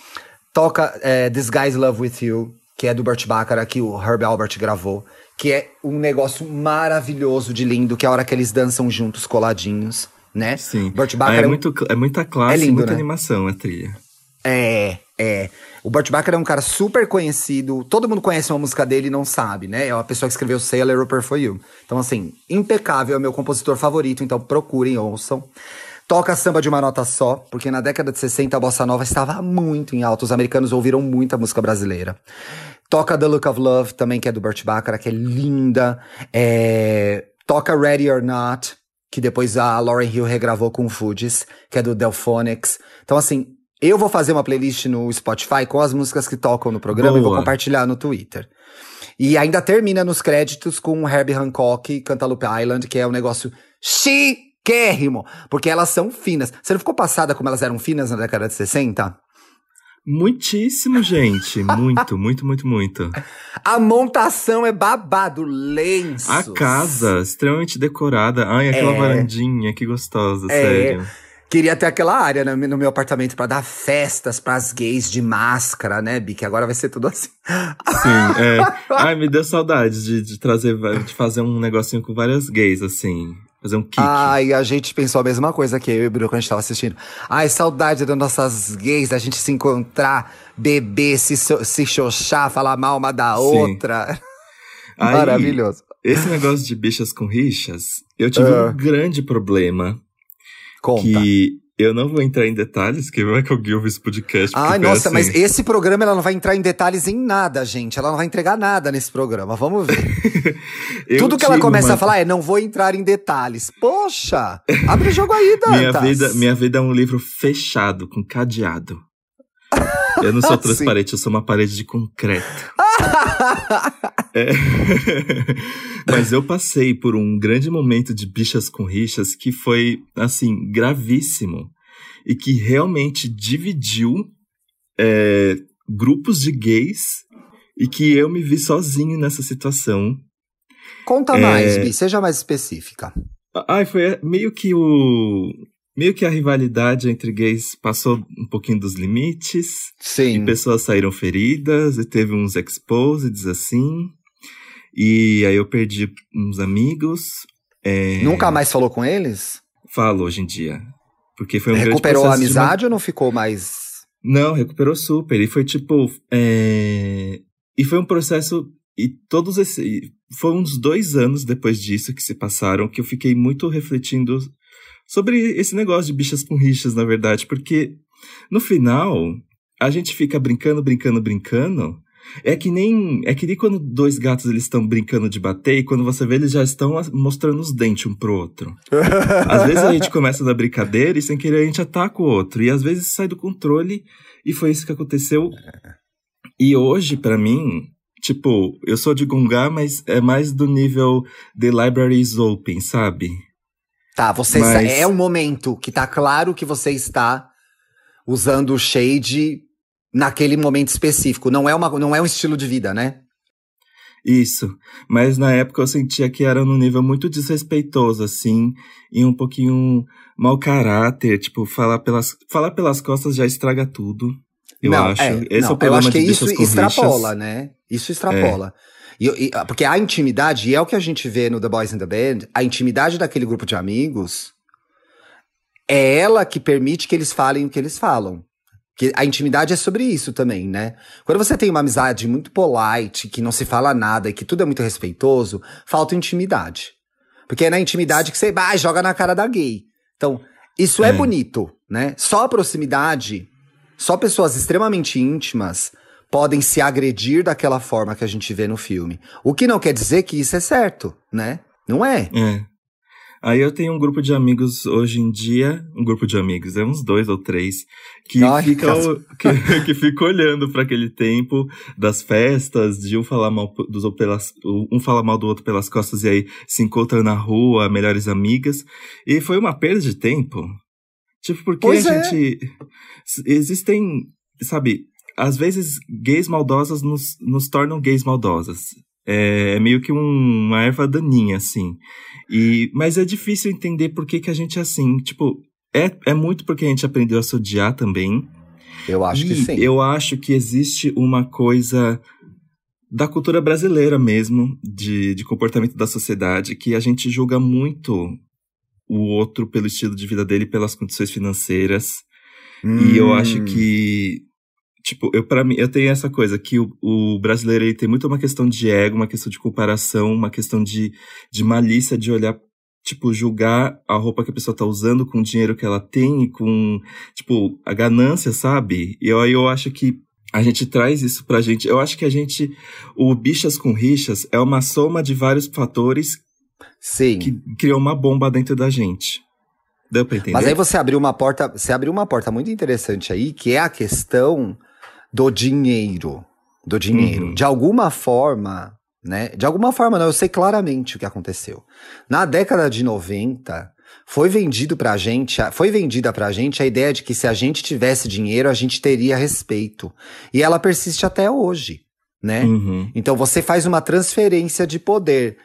Toca é, This Guy's Love With You, que é do Burt Bacharach, que o Herb Albert gravou. Que é um negócio maravilhoso de lindo, que é a hora que eles dançam juntos, coladinhos, né? Sim. Burt Bacharach ah, é, muito, é muita classe, é lindo, muita né? animação a trilha. É, é. O Burt Bacharach é um cara super conhecido. Todo mundo conhece uma música dele e não sabe, né? É uma pessoa que escreveu Sailor Roper For You. Então, assim, impecável, é meu compositor favorito. Então, procurem, ouçam. Toca samba de uma nota só, porque na década de 60 a bossa nova estava muito em alta. Os americanos ouviram muita música brasileira. Toca The Look of Love, também, que é do Burt Bacharach, que é linda. É... Toca Ready or Not, que depois a Lauren Hill regravou com o Fugees, que é do Delphonics. Então, assim, eu vou fazer uma playlist no Spotify com as músicas que tocam no programa Boa. e vou compartilhar no Twitter. E ainda termina nos créditos com Herbie Hancock e Cantaloupe Island, que é um negócio chiquérrimo. porque elas são finas. Você não ficou passada como elas eram finas na década de 60? Muitíssimo, gente. Muito, muito, muito, muito. A montação é babado, lenços. A casa, extremamente decorada. Ai, aquela É. varandinha, que gostosa, É. sério. Queria ter aquela área no, no meu apartamento pra dar festas pras gays de máscara, né, Bi? Que agora vai ser tudo assim. Sim, é. Ai, me deu saudade de, de trazer, de fazer um negocinho com várias gays, assim. Fazer um kick. Ai, a gente pensou a mesma coisa que eu e o Bruno quando a gente tava assistindo. Ai, saudade das nossas gays, da gente se encontrar, beber, se, so- se xoxar, falar mal uma da Sim. outra. Aí, Maravilhoso. Esse negócio de bichas com rixas, eu tive Ah. um grande problema. Conta. Que eu não vou entrar em detalhes, que vai que alguém ouve esse podcast. Ai, nossa, assim. mas esse programa ela não vai entrar em detalhes em nada, gente. Ela não vai entregar nada nesse programa. Vamos ver. Tudo que ela começa uma- a falar é: não vou entrar em detalhes. Poxa! Abre o jogo aí, Dantas. Minha vida, minha vida é um livro fechado, com cadeado. Eu não sou transparente, eu sou uma parede de concreto. É. Mas eu passei por um grande momento de bichas com rixas que foi, assim, gravíssimo. E que realmente dividiu é, grupos de gays. E que eu me vi sozinho nessa situação. Conta É. mais, Bi, seja mais específica. Ai, foi meio que o. Meio que a rivalidade entre gays passou um pouquinho dos limites. Sim. E pessoas saíram feridas, e teve uns exposeds assim. E aí eu perdi uns amigos. é, Nunca mais falou com eles? Falo hoje em dia. Porque foi um Recuperou a processo de uma- amizade ou não ficou mais. Não, recuperou super. E foi tipo. é, E foi um processo. E todos esses. Foi uns dois anos depois disso que se passaram que eu fiquei muito refletindo sobre esse negócio de bichas com rixas, na verdade. Porque no final, a gente fica brincando, brincando, brincando. É que nem. É que nem quando dois gatos eles estão brincando de bater e quando você vê eles já estão mostrando os dentes um pro outro. Às vezes a gente começa na brincadeira e sem querer a gente ataca o outro. E às vezes sai do controle e foi isso que aconteceu. E hoje, pra mim, tipo, eu sou de Gongá, mas é mais do nível The Library is Open, sabe? Tá, você Mas- é um momento que tá claro que você está usando o shade naquele momento específico. Não é, uma, não é um estilo de vida, né? Isso. Mas na época eu sentia que era num nível muito desrespeitoso, assim, e um pouquinho mau caráter. Tipo, falar pelas, falar pelas costas já estraga tudo. Eu não, acho. é, Esse não, é o problema eu acho que isso extrapola, né? Isso extrapola. E, e- porque a intimidade, e é o que a gente vê no The Boys in the Band, a intimidade daquele grupo de amigos é ela que permite que eles falem o que eles falam. Que a intimidade é sobre isso também, né? Quando você tem uma amizade muito polite, que não se fala nada e que tudo é muito respeitoso, falta intimidade. Porque é na intimidade que você vai, joga na cara da gay. Então, isso é É. bonito, né? Só a proximidade, só pessoas extremamente íntimas podem se agredir daquela forma que a gente vê no filme. O que não quer dizer que isso é certo, né? Não é. É. Aí eu tenho um grupo de amigos hoje em dia, um grupo de amigos, é uns dois ou três, que Ai, ficam que, que fica olhando para aquele tempo das festas, de um falar mal dos outros pelas um falar mal do outro pelas costas e aí se encontra na rua, melhores amigas, e foi uma perda de tempo. Tipo, porque Pois a é. gente existem, sabe, às vezes gays maldosas nos, nos tornam gays maldosas. É, é meio que um- uma erva daninha, assim. E, mas é difícil entender por que, que a gente é assim. Tipo, é, é muito porque a gente aprendeu a se odiar também. Eu acho que E sim. Eu acho que existe uma coisa da cultura brasileira mesmo, de, de comportamento da sociedade, que a gente julga muito o outro pelo estilo de vida dele, pelas condições financeiras. E eu acho Hum. que, tipo, eu para mim, eu tenho essa coisa que o, o brasileiro ele tem muito uma questão de ego, uma questão de comparação, uma questão de, de malícia de olhar, tipo, julgar a roupa que a pessoa tá usando com o dinheiro que ela tem e com, tipo, a ganância, sabe? E eu, aí eu acho que a gente traz isso pra gente. Eu acho que a gente, o Bichas com Rixas é uma soma de vários fatores Sim. que criou uma bomba dentro da gente. Deu pra entender? Mas aí você abriu uma porta, você abriu uma porta muito interessante aí, que é a questão do dinheiro. Do dinheiro. Uhum. De alguma forma, né? De alguma forma, não, eu sei claramente o que aconteceu. Na década de 90, Foi vendido pra gente, foi vendida pra gente a ideia de que se a gente tivesse dinheiro, a gente teria respeito. E ela persiste até hoje, né? Uhum. Então você faz uma transferência de poder.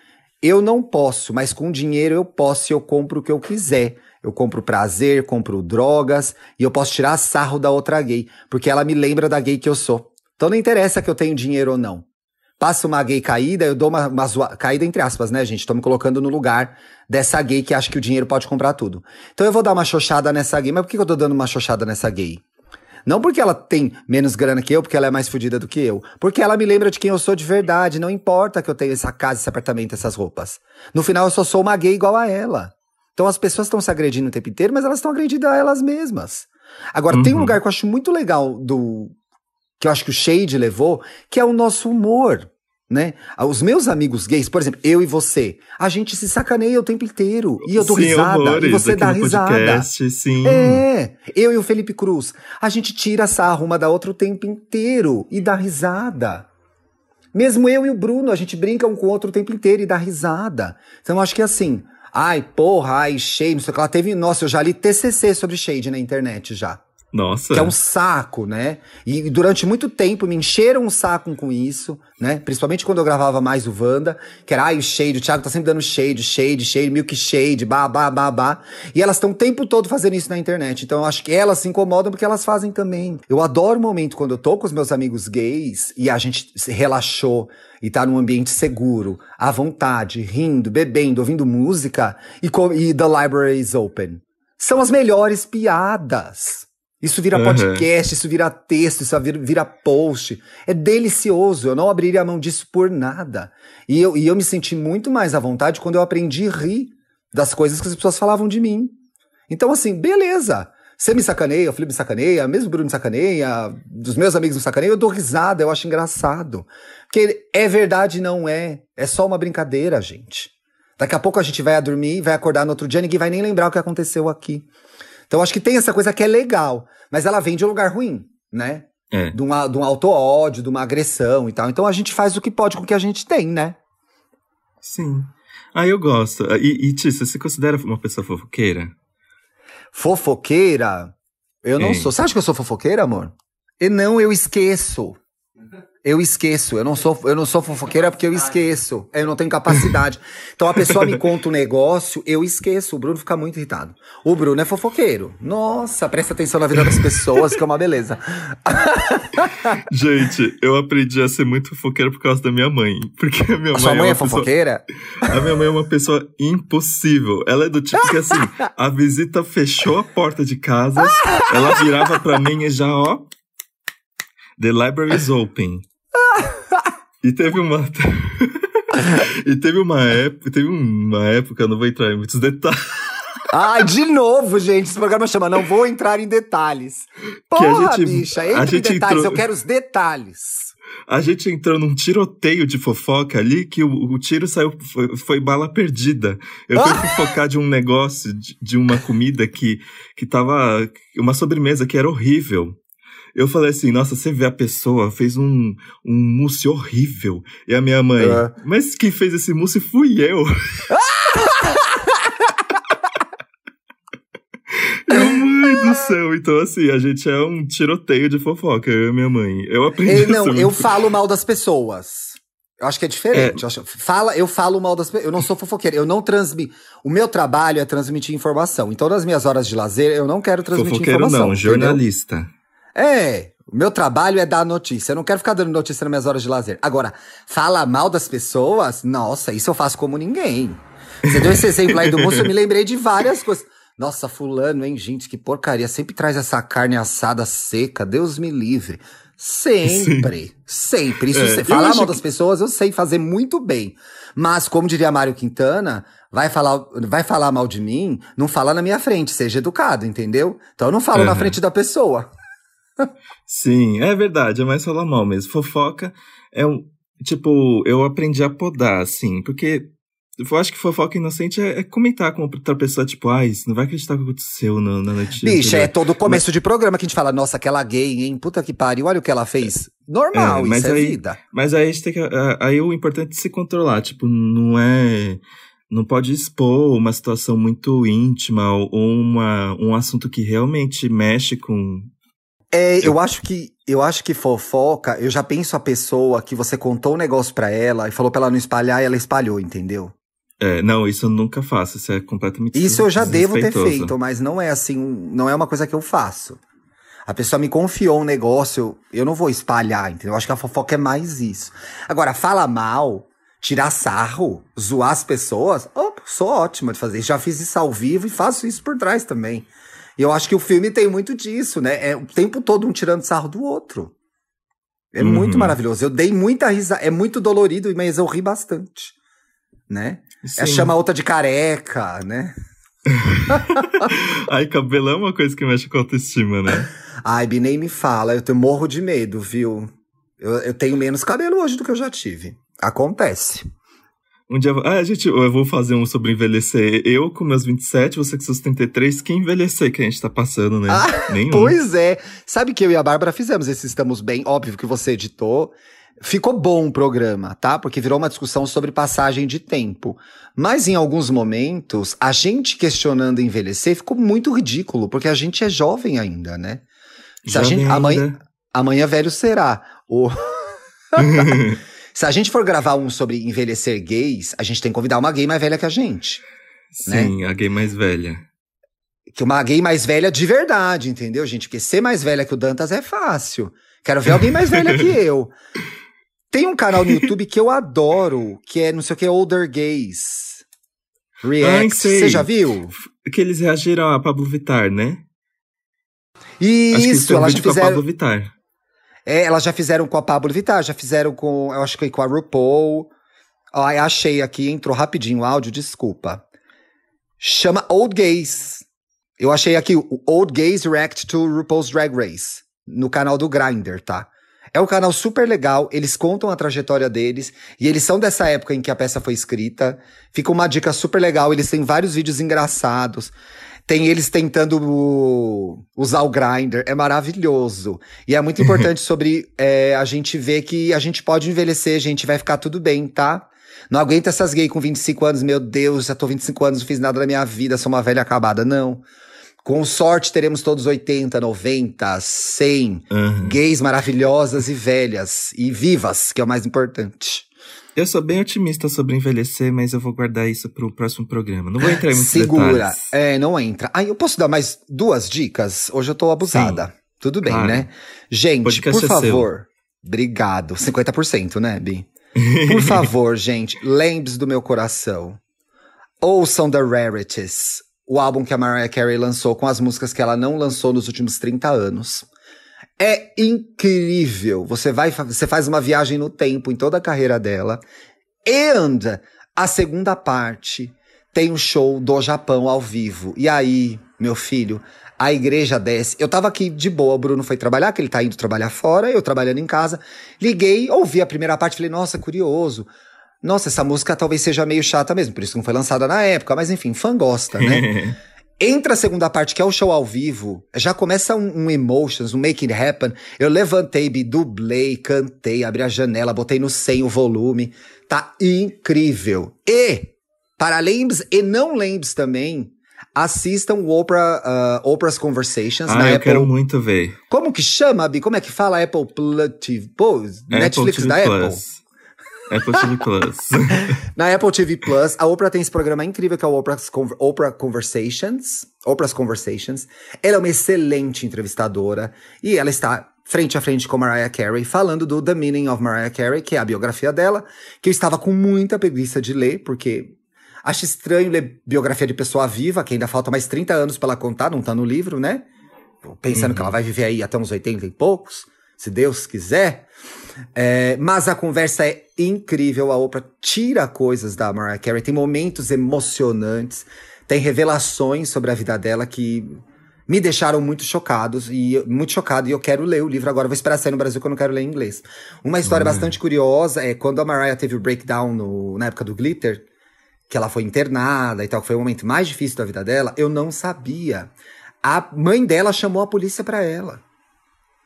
Eu não posso, mas com dinheiro eu posso e eu compro o que eu quiser. Eu compro prazer, compro drogas e eu posso tirar sarro da outra gay, porque ela me lembra da gay que eu sou. Então não interessa que eu tenho dinheiro ou não. Passa uma gay caída, eu dou uma, uma zoa... caída entre aspas, né, gente? Tô me colocando no lugar dessa gay que acha que o dinheiro pode comprar tudo. Então eu vou dar uma xoxada nessa gay, mas por que eu tô dando uma xoxada nessa gay? Não porque ela tem menos grana que eu, porque ela é mais fodida do que eu. Porque ela me lembra de quem eu sou de verdade. Não importa que eu tenha essa casa, esse apartamento, essas roupas. No final, eu só sou uma gay igual a ela. Então as pessoas estão se agredindo o tempo inteiro, mas elas estão agredindo a elas mesmas. Agora, tem um Uhum. lugar que eu acho muito legal do. que eu acho que o Shade levou, que é o nosso humor. Né? Os meus amigos gays, por exemplo, eu e você, a gente se sacaneia o tempo inteiro. E eu dou Sim, risada. horrores E você dá risada. podcast, sim. É, eu e o Felipe Cruz, a gente tira sarro uma da outra o tempo inteiro e dá risada. Mesmo eu e o Bruno, a gente brinca um com o outro o tempo inteiro e dá risada. Então eu acho que assim, ai, porra, ai, shade, não sei o que ela teve. Nossa, eu já li TCC sobre shade na internet já. Nossa. Que é um saco, né? E durante muito tempo me encheram um saco com isso, né? Principalmente quando eu gravava mais o Wanda, que era, ai, o shade, o Thiago tá sempre dando shade, shade, shade, milk shade, ba, ba, ba, ba. E elas estão o tempo todo fazendo isso na internet. Então eu acho que elas se incomodam porque elas fazem também. Eu adoro o momento quando eu tô com os meus amigos gays e a gente se relaxou e tá num ambiente seguro, à vontade, rindo, bebendo, ouvindo música e, e The Library is Open. São as melhores piadas. Isso vira Uhum. podcast, isso vira texto, isso vira, vira post. É delicioso. Eu não abriria a mão disso por nada. E eu, e eu me senti muito mais à vontade quando eu aprendi a rir das coisas que as pessoas falavam de mim. Então, assim, beleza. Você me sacaneia, o Felipe me sacaneia, mesmo o Bruno me sacaneia, dos meus amigos me sacaneia, eu dou risada, eu acho engraçado. Porque é verdade, não é. É só uma brincadeira, gente. Daqui a pouco a gente vai dormir, vai acordar no outro dia, ninguém vai nem lembrar o que aconteceu aqui. Então acho que tem essa coisa que é legal, mas ela vem de um lugar ruim, né? É. De, uma, de um auto-ódio, de uma agressão e tal. Então a gente faz o que pode com o que a gente tem, né? Sim. Ah, eu gosto. E, e Tissa, você se considera uma pessoa fofoqueira? Fofoqueira? Eu não Ei. sou. Você acha que eu sou fofoqueira, amor? E não, eu esqueço. Eu esqueço. Eu não sou, eu não sou fofoqueira porque eu esqueço. Eu não tenho capacidade. Então a pessoa me conta um negócio, eu esqueço. O Bruno fica muito irritado. O Bruno é fofoqueiro. Nossa, presta atenção na vida das pessoas, que é uma beleza. Gente, eu aprendi a ser muito fofoqueira por causa da minha mãe. Porque a minha mãe. sua mãe uma é pessoa- fofoqueira? A minha mãe é uma pessoa impossível. Ela é do tipo que assim, a visita fechou a porta de casa, ela virava pra mim e já, ó. The library is open. E teve uma. e teve uma época. Teve uma época, não vou entrar em muitos detalhes. Ai, de novo, gente. Esse programa chama Não Vou Entrar em Detalhes. Porra, gente- bicha. Entre em detalhes. entrou- Eu quero os detalhes. A gente entrou num tiroteio de fofoca ali que o, o tiro saiu, foi, foi bala perdida. Eu fui fofocar de um negócio, de, de uma comida que, que tava. Uma sobremesa que era horrível. Eu falei assim, nossa, você vê a pessoa, fez um, um mousse horrível. E a minha mãe, É. mas quem fez esse mousse fui eu. Meu mãe do céu, então assim, a gente é um tiroteio de fofoca, eu e minha mãe. Eu aprendi ser não, eu falo mal das pessoas. Eu acho que é diferente. Eu, acho- fala, eu falo mal das pessoas. Eu não sou fofoqueira. Eu não transmito. O meu trabalho é transmitir informação. Então, nas minhas horas de lazer, eu não quero transmitir Fofoqueiro informação. não, entendeu? É. O meu trabalho é dar notícia. Eu não quero ficar dando notícia nas minhas horas de lazer. Agora, fala mal das pessoas? Nossa, isso eu faço como ninguém. Você deu esse exemplo aí do moço, eu me lembrei de várias coisas. Nossa, fulano, hein, gente, que porcaria. Sempre traz essa carne assada seca. Deus me livre. Sempre. Sempre. Isso, É, falar mal que- das pessoas, eu sei fazer muito bem. Mas, como diria Mário Quintana, vai falar, vai falar mal de mim, não fala na minha frente. Seja educado, entendeu? Então eu não falo na Uhum. frente da pessoa. Sim, é verdade, é mais falar mal mesmo. Fofoca é um. Tipo, eu aprendi a podar, assim, porque eu acho que fofoca inocente é, é comentar com outra pessoa, tipo, ai, você não vai acreditar o que aconteceu na, na notícia. Bicha, é entendeu? todo começo de programa que a gente fala, nossa, aquela gay, hein? Puta que pariu, olha o que ela fez. Normal, É, mas isso é aí- vida. Mas aí a gente tem que. Aí o importante é se controlar, tipo, não é. não pode expor uma situação muito íntima ou uma, um assunto que realmente mexe com. É, eu acho que eu acho que fofoca, eu já penso a pessoa que você contou o um negócio pra ela e falou pra ela não espalhar e ela espalhou, entendeu? É, não, isso eu nunca faço, isso é completamente Isso eu já devo ter feito, mas não é assim, não é uma coisa que eu faço. A pessoa me confiou um negócio, eu não vou espalhar, entendeu? Eu acho que a fofoca é mais isso. Agora, fala mal, tirar sarro, zoar as pessoas, oh, sou ótima de fazer isso. Já fiz isso ao vivo e faço isso por trás também. E eu acho que o filme tem muito disso, né? É o tempo todo um tirando sarro do outro. É uhum. muito maravilhoso. Eu dei muita risada. É muito dolorido, mas eu ri bastante. Né? É, chama a outra de careca, né? Ai, cabelo é uma coisa que mexe com a autoestima, né? Ai, Bi, nem me fala. Eu morro de medo, viu? Eu, eu tenho menos cabelo hoje do que eu já tive. Acontece. Um dia. Ah, gente, eu vou fazer um sobre envelhecer. Eu com meus 27, você com seus 33, que envelhecer que a gente tá passando, né? Ah, Nenhum. Pois é. Sabe que eu e a Bárbara fizemos esse Estamos Bem, óbvio que você editou. Ficou bom o programa, tá? Porque virou uma discussão sobre passagem de tempo. Mas em alguns momentos, a gente questionando envelhecer ficou muito ridículo, porque a gente é jovem ainda, né? Se a gente, amanhã, amanhã velho será. O... Se a gente for gravar um sobre envelhecer gays, a gente tem que convidar uma gay mais velha que a gente. Sim, né? a gay mais velha. Que uma gay mais velha de verdade, entendeu, gente? Porque ser mais velha que o Dantas é fácil. Quero ver alguém mais velha que eu. Tem um canal no YouTube que eu adoro, que é não sei o que, Older Gays. React. Você já viu? Que eles reagiram a Pablo Vittar, né? Isso, elas fizeram. Com a Pablo Vittar. É, elas já fizeram com a Pablo Vittar, já fizeram com, eu acho que com a RuPaul. Ai, achei aqui, entrou rapidinho o áudio, desculpa. Chama Old Gays. Eu achei aqui o Old Gays React to RuPaul's Drag Race, no canal do Grindr, tá? É um canal super legal, eles contam a trajetória deles, e eles são dessa época em que a peça foi escrita. Fica uma dica super legal, eles têm vários vídeos engraçados. Tem eles tentando usar o grinder, é maravilhoso. E é muito importante sobre é, a gente ver que a gente pode envelhecer, a gente vai ficar tudo bem, tá? Não aguenta essas gays com 25 anos, meu Deus, já tô 25 anos, não fiz nada na minha vida, sou uma velha acabada. Não. Com sorte, teremos todos 80, 90, 100 uhum. gays maravilhosas e velhas e vivas, que é o mais importante. Eu sou bem otimista sobre envelhecer, mas eu vou guardar isso pro próximo programa. Não vou entrar em muitos Segura. detalhes. É, não entra. Aí eu posso dar mais duas dicas? Hoje eu tô abusada. Sim. Tudo bem, claro. né? Gente, por é favor. Seu. Obrigado. 50%, né, Bi? Por favor, gente, lembre-se do meu coração. Ouçam The Rarities, o álbum que a Mariah Carey lançou com as músicas que ela não lançou nos últimos 30 anos. É incrível. Você vai, você faz uma viagem no tempo em toda a carreira dela. And a segunda parte tem um show do Japão ao vivo. E aí, meu filho, a igreja desce. Eu tava aqui de boa, o Bruno foi trabalhar, que ele tá indo trabalhar fora, eu trabalhando em casa. Liguei, ouvi a primeira parte, falei, nossa, curioso. Nossa, essa música talvez seja meio chata mesmo, por isso não foi lançada na época, mas enfim, fã gosta, né? Entra a segunda parte, que é o show ao vivo, já começa um, um emotions, um make it happen. Eu levantei, dublei, cantei, abri a janela, botei no 100 o volume. Tá incrível. E, para lembres e não lembres também, assistam o Oprah, uh, Oprah's Conversations ah, na eu Apple. quero muito ver. Como que chama, Bi? Como é que fala Apple TV? Pô, Netflix Apple da Plus. Apple. Apple TV Plus. Na Apple TV Plus, a Oprah tem esse programa incrível que é o Oprah's Oprah Conversations. Oprah's Conversations. Ela é uma excelente entrevistadora e ela está frente a frente com Mariah Carey, falando do The Meaning of Mariah Carey, que é a biografia dela, que eu estava com muita preguiça de ler, porque acho estranho ler biografia de pessoa viva, que ainda falta mais 30 anos para ela contar, não tá no livro, né? Pensando uhum. que ela vai viver aí até uns 80 e poucos, se Deus quiser. É, mas a conversa é incrível. A Oprah tira coisas da Mariah Carey, tem momentos emocionantes, tem revelações sobre a vida dela que me deixaram muito chocados e muito chocado e eu quero ler o livro agora. Vou esperar sair no Brasil que eu não quero ler em inglês. Uma história bastante curiosa é quando a Mariah teve o breakdown no, na época do Glitter, que ela foi internada e tal, que foi o momento mais difícil da vida dela. Eu não sabia. A mãe dela chamou a polícia para ela.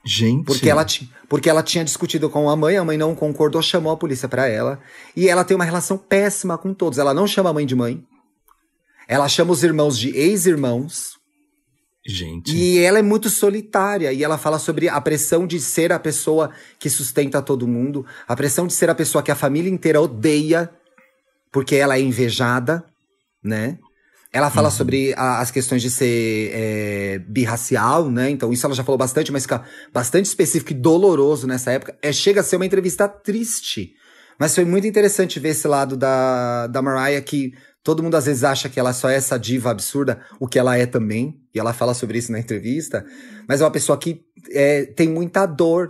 Gente. Porque ela, porque ela tinha discutido com a mãe, a mãe não concordou, chamou a polícia pra ela. E ela tem uma relação péssima com todos. Ela não chama a mãe de mãe. Ela chama os irmãos de ex-irmãos. Gente. E ela é muito solitária. E ela fala sobre a pressão de ser a pessoa que sustenta todo mundo. A pressão de ser a pessoa que a família inteira odeia. Porque ela é invejada, né? Ela fala sobre a- as questões de ser é, birracial, né? Então, isso ela já falou bastante, mas fica bastante específico e doloroso nessa época. É, chega a ser uma entrevista triste. Mas foi muito interessante ver esse lado da, da Mariah, que todo mundo às vezes acha que ela só é essa diva absurda, o que ela é também. E ela fala sobre isso na entrevista. Mas é uma pessoa que é, tem muita dor,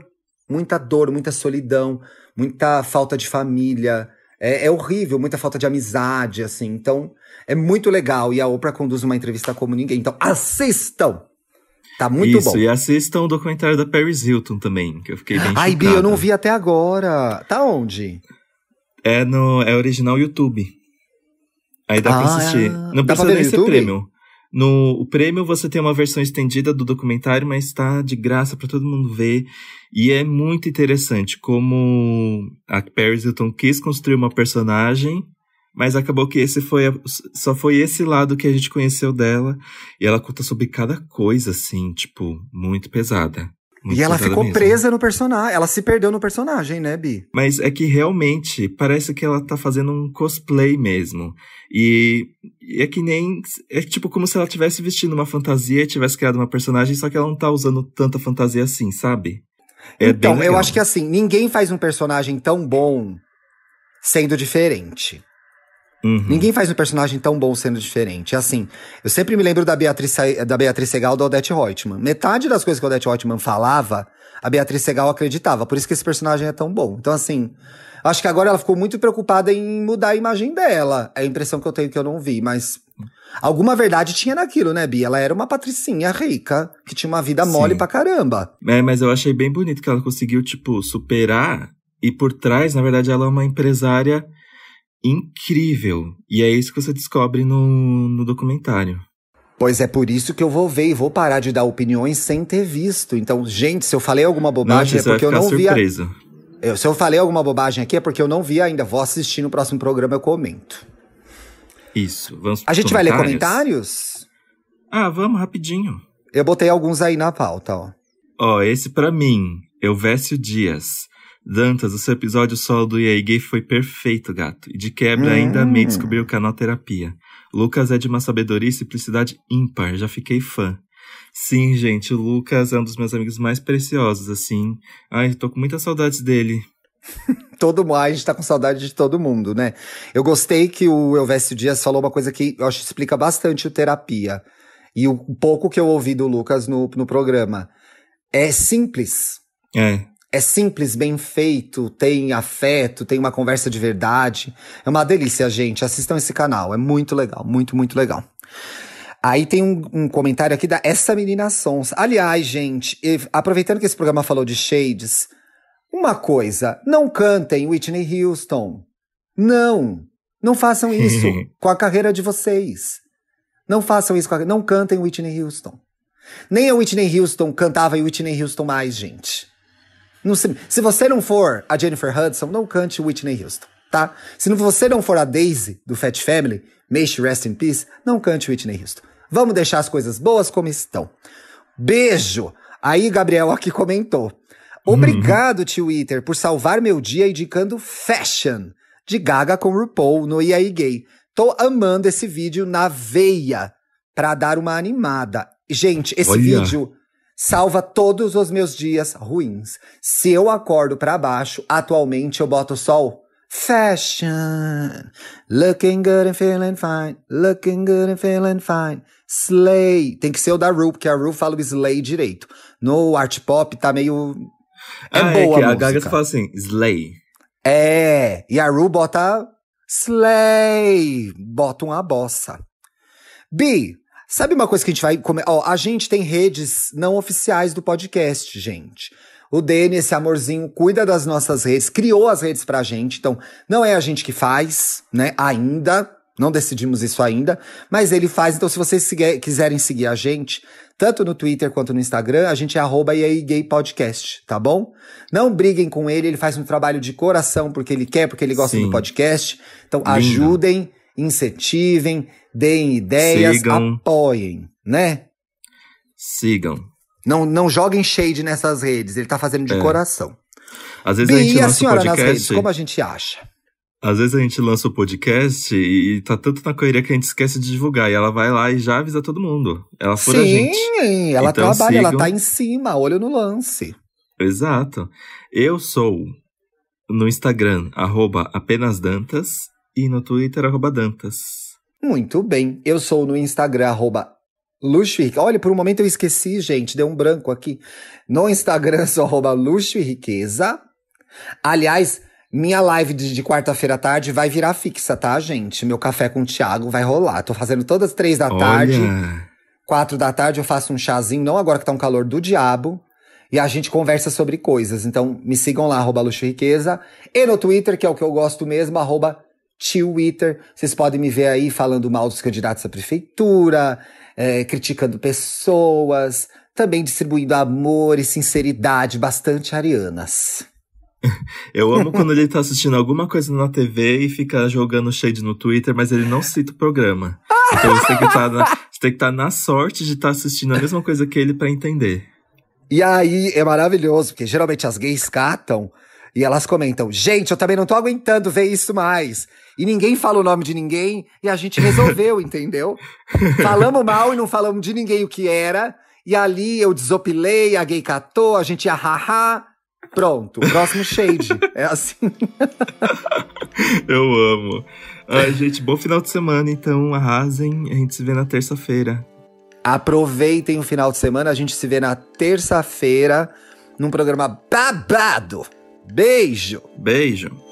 muita dor, muita solidão, muita falta de família. É, é horrível, muita falta de amizade, assim. Então, é muito legal. E a Oprah conduz uma entrevista como ninguém. Então, assistam! Tá muito Isso, bom. e assistam o documentário da Paris Hilton também, que eu fiquei bem Ai, Bi, chocado. eu não vi até agora. Tá onde? É no é original YouTube. Aí dá pra Ah, assistir. é. Não Dá pra precisa nem ser prêmio. No prêmio você tem uma versão estendida do documentário, mas tá de graça pra todo mundo ver. E é muito interessante como a Paris Hilton quis construir uma personagem, mas acabou que esse foi a- só foi esse lado que a gente conheceu dela. E ela conta sobre cada coisa, assim, tipo, muito pesada. Muito e ela ficou mesmo. presa no personagem. Ela se perdeu no personagem, né, Bi? Mas é que realmente parece que ela tá fazendo um cosplay mesmo. E, é que nem. É tipo como se ela tivesse vestindo uma fantasia e tivesse criado uma personagem, só que ela não tá usando tanta fantasia assim, sabe? É então, eu acho que assim, ninguém faz um personagem tão bom sendo diferente. Uhum. Ninguém faz um personagem tão bom sendo diferente. Assim, eu sempre me lembro da Beatriz, da Beatriz Segal da Odette Reutemann. Metade das coisas que a Odette Reutemann falava, a Beatriz Segal acreditava. Por isso que esse personagem é tão bom. Então, assim, acho que agora ela ficou muito preocupada em mudar a imagem dela. É a impressão que eu tenho que eu não vi, mas. Alguma verdade tinha naquilo, né, Bia? Ela era uma patricinha rica, que tinha uma vida mole Sim. pra caramba. É, mas eu achei bem bonito que ela conseguiu, tipo, superar. E por trás, na verdade, ela é uma empresária incrível. E é isso que você descobre no, no documentário. Pois é por isso que eu vou ver e vou parar de dar opiniões sem ter visto. Então, gente, se eu falei alguma bobagem Nossa, é porque eu não vi. a-. Eu- se eu falei alguma bobagem aqui é porque eu não vi ainda. Vou assistir no próximo programa, eu comento. Isso, vamos A gente vai ler comentários? Ah, vamos, rapidinho. Eu botei alguns aí na pauta, ó. Ó, esse pra mim, Elvésio Dias. Dantas, o seu episódio solo do EA Gay foi perfeito, gato. E de quebra ainda Hum. amei descobrir o canal Terapia. Lucas é de uma sabedoria e simplicidade ímpar, já fiquei fã. Sim, gente, o Lucas é um dos meus amigos mais preciosos, assim. Ai, tô com muitas saudades dele. Todo mundo, a gente tá com saudade de todo mundo, né? Eu gostei que o Elvésio Dias falou uma coisa que eu acho que explica bastante o terapia. E o pouco que eu ouvi do Lucas no, no programa. É simples. É, É simples, bem feito, tem afeto, tem uma conversa de verdade. É uma delícia, gente. Assistam esse canal. É muito legal, muito, muito legal. Aí tem um, um comentário aqui da Essa Menina Sons. Aliás, gente, aproveitando que esse programa falou de Shades, uma coisa, não cantem Whitney Houston. Não, não façam isso com a carreira de vocês. Não façam isso com a... Não cantem Whitney Houston. Nem a Whitney Houston cantava e Whitney Houston mais, gente. Não se, se você não for a Jennifer Hudson, não cante Whitney Houston, tá? Se você não for a Daisy, do Fat Family, may she rest in peace, não cante Whitney Houston. Vamos deixar as coisas boas como estão. Beijo! Aí, Gabriel aqui comentou. Obrigado, Twitter, por salvar meu dia indicando Fashion, de Gaga com RuPaul no EA Gay. Tô amando esse vídeo na veia, pra dar uma animada. Gente, esse Olha. vídeo salva todos os meus dias ruins. Se eu acordo pra baixo, atualmente eu boto o Fashion. Looking good and feeling fine. Looking good and feeling fine. Slay. Tem que ser o da Ru, porque a Ru fala o Slay direito. No art pop tá meio. É ah, boa é que a a Gaga fala assim, Slay. É. E a Ru bota Slay. Bota uma bossa. Bi, sabe uma coisa que a gente vai. Come... Ó, a gente tem redes não oficiais do podcast, gente. O Dene, esse amorzinho, cuida das nossas redes, criou as redes pra gente. Então, não é a gente que faz, né? Ainda. Não decidimos isso ainda, mas ele faz. Então, se vocês quiserem seguir a gente, tanto no Twitter quanto no Instagram, a gente é arroba podcast, tá bom? Não briguem com ele, ele faz um trabalho de coração porque ele quer, porque ele gosta Sim. do podcast. Então, Lindo. ajudem, incentivem, deem ideias, Sigam. apoiem, né? Sigam. Não, não joguem shade nessas redes, ele tá fazendo de É. coração. Às vezes a gente e a senhora nas redes, podcast. como a gente acha? Às vezes a gente lança o podcast e, tá tanto na correria que a gente esquece de divulgar. E ela vai lá e já avisa todo mundo. Ela fura a gente. Sim, ela Então trabalha, ela sigam. tá em cima, olho no lance. Exato. Eu sou no Instagram, arroba apenas Dantas, e no Twitter, arroba Dantas. Muito bem. Eu sou no Instagram, arroba Luxo e Riqueza. Olha, por um momento eu esqueci, gente, deu um branco aqui. No Instagram, sou arroba Luxo e Riqueza. Aliás, minha live de, de quarta-feira à tarde vai virar fixa, tá, gente? Meu café com o Thiago vai rolar. Tô fazendo todas as três da tarde. Olha, Quatro da tarde eu faço um chazinho, não agora que tá um calor do diabo. E a gente conversa sobre coisas. Então, me sigam lá, arroba Luxo e Riqueza. E no Twitter, que é o que eu gosto mesmo, arroba Twitter. Vocês podem me ver aí falando mal dos candidatos à prefeitura, é, criticando pessoas, também distribuindo amor e sinceridade bastante arianas. eu amo quando ele tá assistindo alguma coisa na TV e fica jogando shade no Twitter, mas ele não cita o programa. Então você tem que estar que estar na sorte de estar assistindo a mesma coisa que ele pra entender. E aí é maravilhoso, porque geralmente as gays catam e elas comentam: gente, eu também não tô aguentando ver isso mais. E ninguém fala o nome de ninguém e a gente resolveu, entendeu? Falamos mal e não falamos de ninguém o que era. E ali eu desopilei, a gay catou, a gente ia haha. Pronto, próximo shade. É assim. Eu amo. Ai, gente, bom final de semana, então arrasem. A gente se vê na terça-feira. Aproveitem o final de semana, a gente se vê na terça-feira num programa babado. Beijo! Beijo.